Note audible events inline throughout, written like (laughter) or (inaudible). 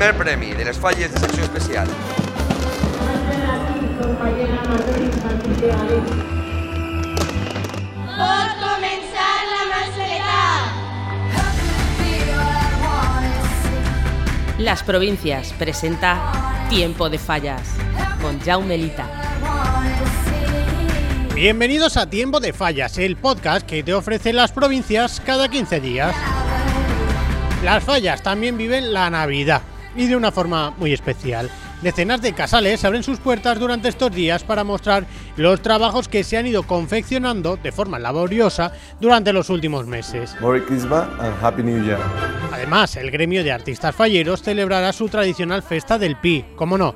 primer premi de les falles de secció especial. Pot començar la mascleta. Las Provincias presenta Tiempo de Fallas con Jaume Lita. Bienvenidos a Tiempo de Fallas, el podcast que te ofrece las provincias cada 15 días. Las fallas también viven la Navidad y de una forma muy especial. Decenas de casales abren sus puertas durante estos días para mostrar los trabajos que se han ido confeccionando de forma laboriosa durante los últimos meses. Merry Christmas and Happy New Year. Además, el gremio de artistas falleros celebrará su tradicional festa del Pi, como no.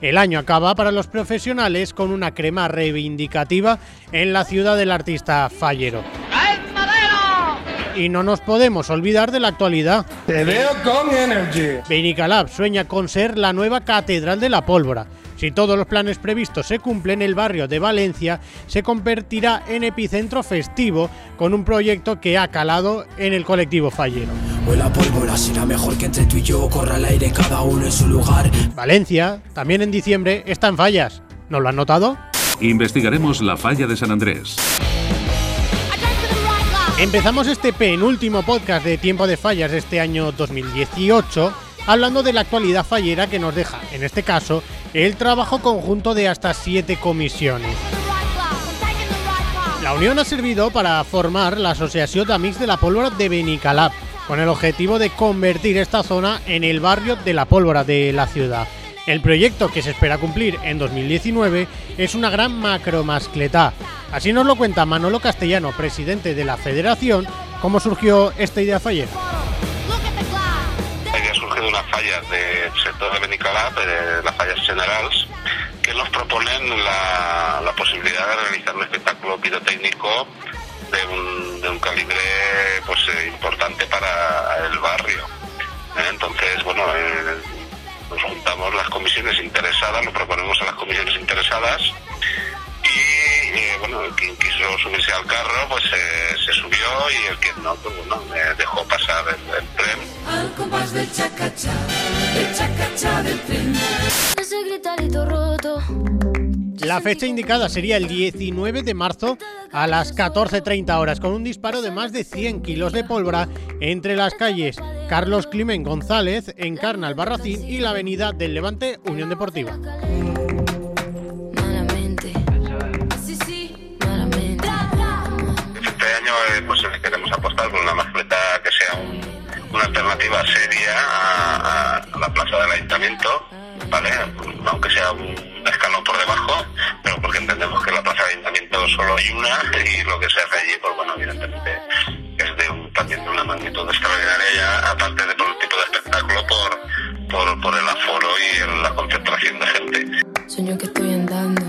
El año acaba para los profesionales con una crema reivindicativa en la ciudad del artista fallero. Y no nos podemos olvidar de la actualidad. Te veo con energy. Benicalab sueña con ser la nueva Catedral de la Pólvora. Si todos los planes previstos se cumplen, el barrio de Valencia se convertirá en epicentro festivo con un proyecto que ha calado en el colectivo fallero. Huele a pólvora, será mejor que entre tú y yo corra al aire cada uno en su lugar. Valencia, también en diciembre, está en fallas. ¿No lo han notado? Investigaremos la falla de San Andrés. Empezamos este penúltimo podcast de Tiempo de Fallas de este año 2018 hablando de la actualidad fallera que nos deja, en este caso, el trabajo conjunto de hasta siete comisiones. La unión ha servido para formar la Asociación d'Amics de la Pólvora de Benicalab, con el objetivo de convertir esta zona en el barrio de la pólvora de la ciudad. El proyecto que se espera cumplir en 2019 es una gran macromascletá. Así nos lo cuenta Manolo Castellano, presidente de la federación, cómo surgió esta idea fallera. había surgido unas fallas del sector de Benicalap, eh, las fallas generales, que nos proponen la, la posibilidad de realizar un espectáculo pirotécnico de un, de un calibre pues eh, importante para el barrio. Eh, Entonces, bueno, eh, nos juntamos las comisiones interesadas, lo proponemos a las comisiones interesadas y eh, bueno, quien quiso subirse al carro pues eh, se subió y el que no, pues bueno, me dejó pasar el, el tren Al compás del chacachá, del chacachá del tren. Ese gritarito roto. La fecha indicada sería el 19 de marzo a las 14.30 horas, con un disparo de más de 100 kilos de pólvora entre las calles Carlos Climen González, Encarna Albarracín y la avenida del Levante Unión Deportiva. Este año eh, pues eh, queremos apostar por una mascleta que sea un- una alternativa seria a, a la plaza del ayuntamiento, ¿vale? Aunque sea un escalón por debajo, pero porque entendemos que la plaza del ayuntamiento solo hay una y lo que se hace allí, pues bueno, evidentemente es de un, también de una magnitud extraordinaria ya, aparte de por el tipo de espectáculo, por, por, por el aforo y el- la concentración de gente. Sueño que estoy andando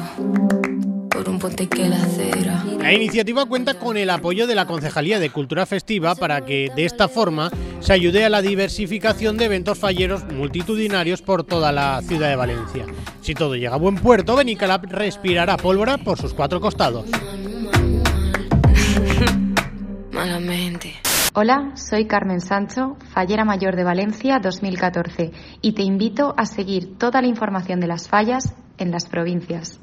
por un puente que la acera. La iniciativa cuenta con el apoyo de la Concejalía de Cultura Festiva para que de esta forma se ayude a la diversificación de eventos falleros multitudinarios por toda la ciudad de Valencia. Si todo llega a buen puerto, Benicalap respirará pólvora por sus cuatro costados. (laughs) Malamente. Hola, soy Carmen Sancho, fallera mayor de Valencia 2014, y te invito a seguir toda la información de las fallas en las provincias.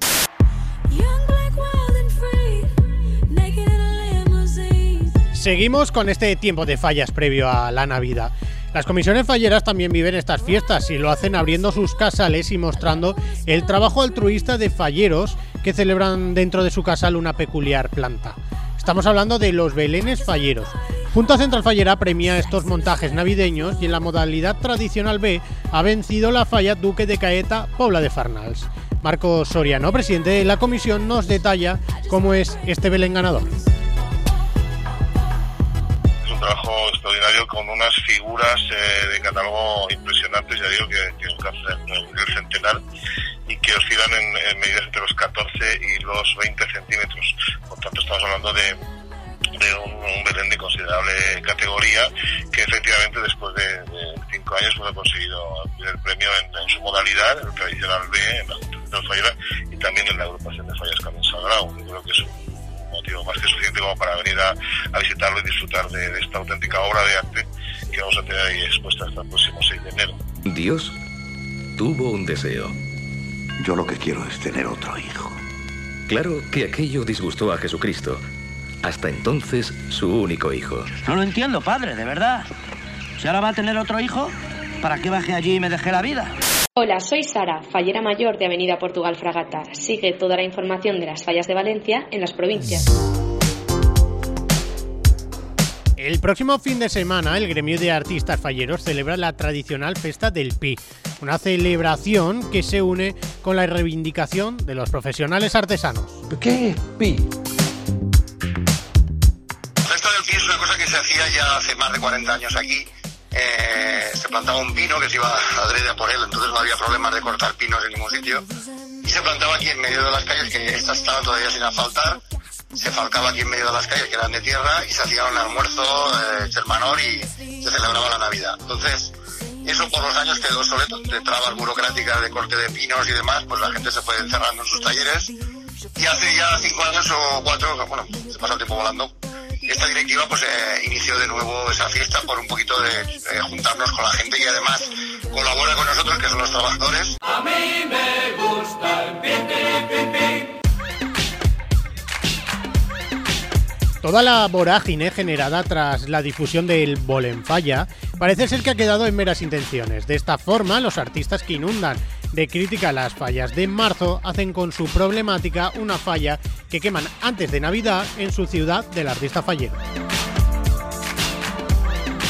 Seguimos con este tiempo de fallas previo a la Navidad. Las comisiones falleras también viven estas fiestas y lo hacen abriendo sus casales y mostrando el trabajo altruista de falleros que celebran dentro de su casal una peculiar planta. Estamos hablando de los belenes falleros. Junta Central Fallera premia estos montajes navideños y en la modalidad tradicional B ha vencido la falla Duque de Caeta, Pobla de Farnals. Marco Soriano, presidente de la comisión, nos detalla cómo es este Belén ganador. Trabajo extraordinario con unas figuras eh, de catálogo impresionantes, ya digo que, que alcanzan el, centenar y que oscilan en, en medidas entre los 14 y los 20 centímetros. Por tanto, estamos hablando de, de un, un Belén de considerable categoría que efectivamente después de, de cinco años pues, ha conseguido el premio en, en su modalidad, en el tradicional B, en la Junta Central Fallera y también en la agrupación de fallas Carmen Sagrado. Yo creo que es un motivo más que suficiente como para venir a, a visitarlo y disfrutar de, de esta auténtica obra de arte que vamos a tener ahí expuesta hasta el próximo 6 de enero. Dios tuvo un deseo. Yo lo que quiero es tener otro hijo. Claro que aquello disgustó a Jesucristo. Hasta entonces, su único hijo. No lo entiendo, padre, de verdad. Si ahora va a tener otro hijo, ¿para qué bajé allí y me dejé la vida? Hola, soy Sara, fallera mayor de Avenida Portugal Fragata. Sigue toda la información de las fallas de Valencia en las provincias. El próximo fin de semana, el gremio de artistas falleros celebra la tradicional Festa del Pi, una celebración que se une con la reivindicación de los profesionales artesanos. ¿Qué es Pi? La Festa del Pi es una cosa que se hacía ya hace más de 40 años aquí. Eh, se plantaba un pino que se iba adrede a por él, entonces no había problemas de cortar pinos en ningún sitio. Y se plantaba aquí en medio de las calles, que estas estaban todavía sin asfaltar. Se falcaba aquí en medio de las calles, que eran de tierra, y se hacía un almuerzo, eh, chermanor, y se celebraba la Navidad. Entonces, eso por los años quedó obsoleto, de trabas burocráticas de corte de pinos y demás, pues la gente se fue encerrando en sus talleres. Y hace ya cinco años o cuatro, bueno, se pasa el tiempo volando, esta directiva pues eh, inició de nuevo esa fiesta por un poquito de eh, juntarnos con la gente y además colabora con nosotros, que son los trabajadores. A mí me gusta el pi, pi, pi, pi. Toda la vorágine generada tras la difusión del Bolenfalla parece ser que ha quedado en meras intenciones. De esta forma, los artistas que inundan de crítica las fallas de marzo hacen con su problemática una falla que queman antes de Navidad en su ciudad del artista fallero.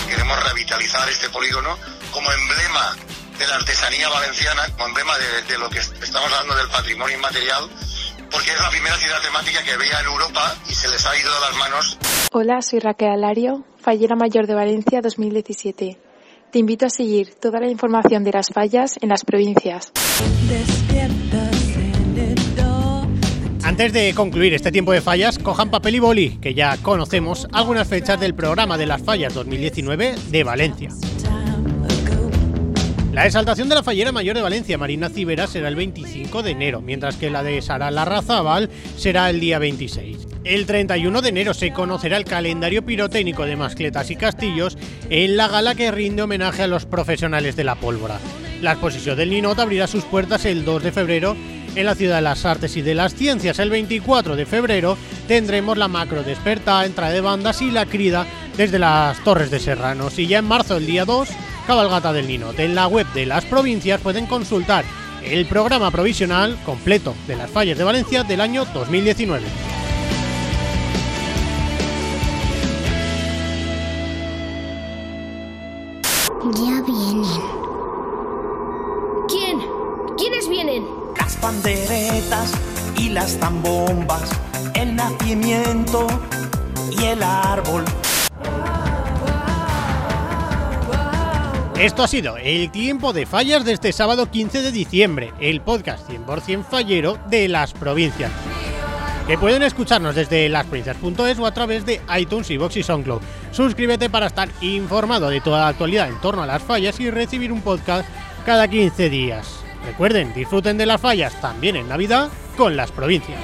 Queremos revitalizar este polígono como emblema de la artesanía valenciana, como emblema de, de lo que estamos hablando del patrimonio inmaterial, porque es la primera ciudad temática que veía en Europa y se les ha ido de las manos. Hola, soy Raquel Alario, fallera mayor de Valencia 2017. Te invito a seguir toda la información de las fallas en las provincias. Antes de concluir este tiempo de fallas, cojan papel y boli, que ya conocemos algunas fechas del programa de las fallas 2019 de Valencia. La exaltación de la fallera mayor de Valencia, Marina Cibera, será el 25 de enero, mientras que la de Sara Larrazábal será el día 26. El 31 de enero se conocerá el calendario pirotécnico de mascletas y castillos en la gala que rinde homenaje a los profesionales de la pólvora. La exposición del Ninot abrirá sus puertas el 2 de febrero en la Ciudad de las Artes y de las Ciencias. El 24 de febrero tendremos la macro desperta, entrada de bandas y la crida desde las Torres de Serranos. Y ya en marzo, el día 2, cabalgata del Ninot. En la web de las provincias pueden consultar el programa provisional completo de las fallas de Valencia del año 2019. Ya vienen. ¿Quién? ¿Quiénes vienen? Las panderetas y las tambombas, el nacimiento y el árbol. Esto ha sido el tiempo de fallas de este sábado 15 de diciembre, el podcast 100% fallero de las provincias. Que pueden escucharnos desde lasprovincias.es o a través de iTunes, iVoox y SoundCloud. Suscríbete para estar informado de toda la actualidad en torno a las fallas y recibir un podcast cada 15 días. Recuerden, disfruten de las fallas también en Navidad con las provincias.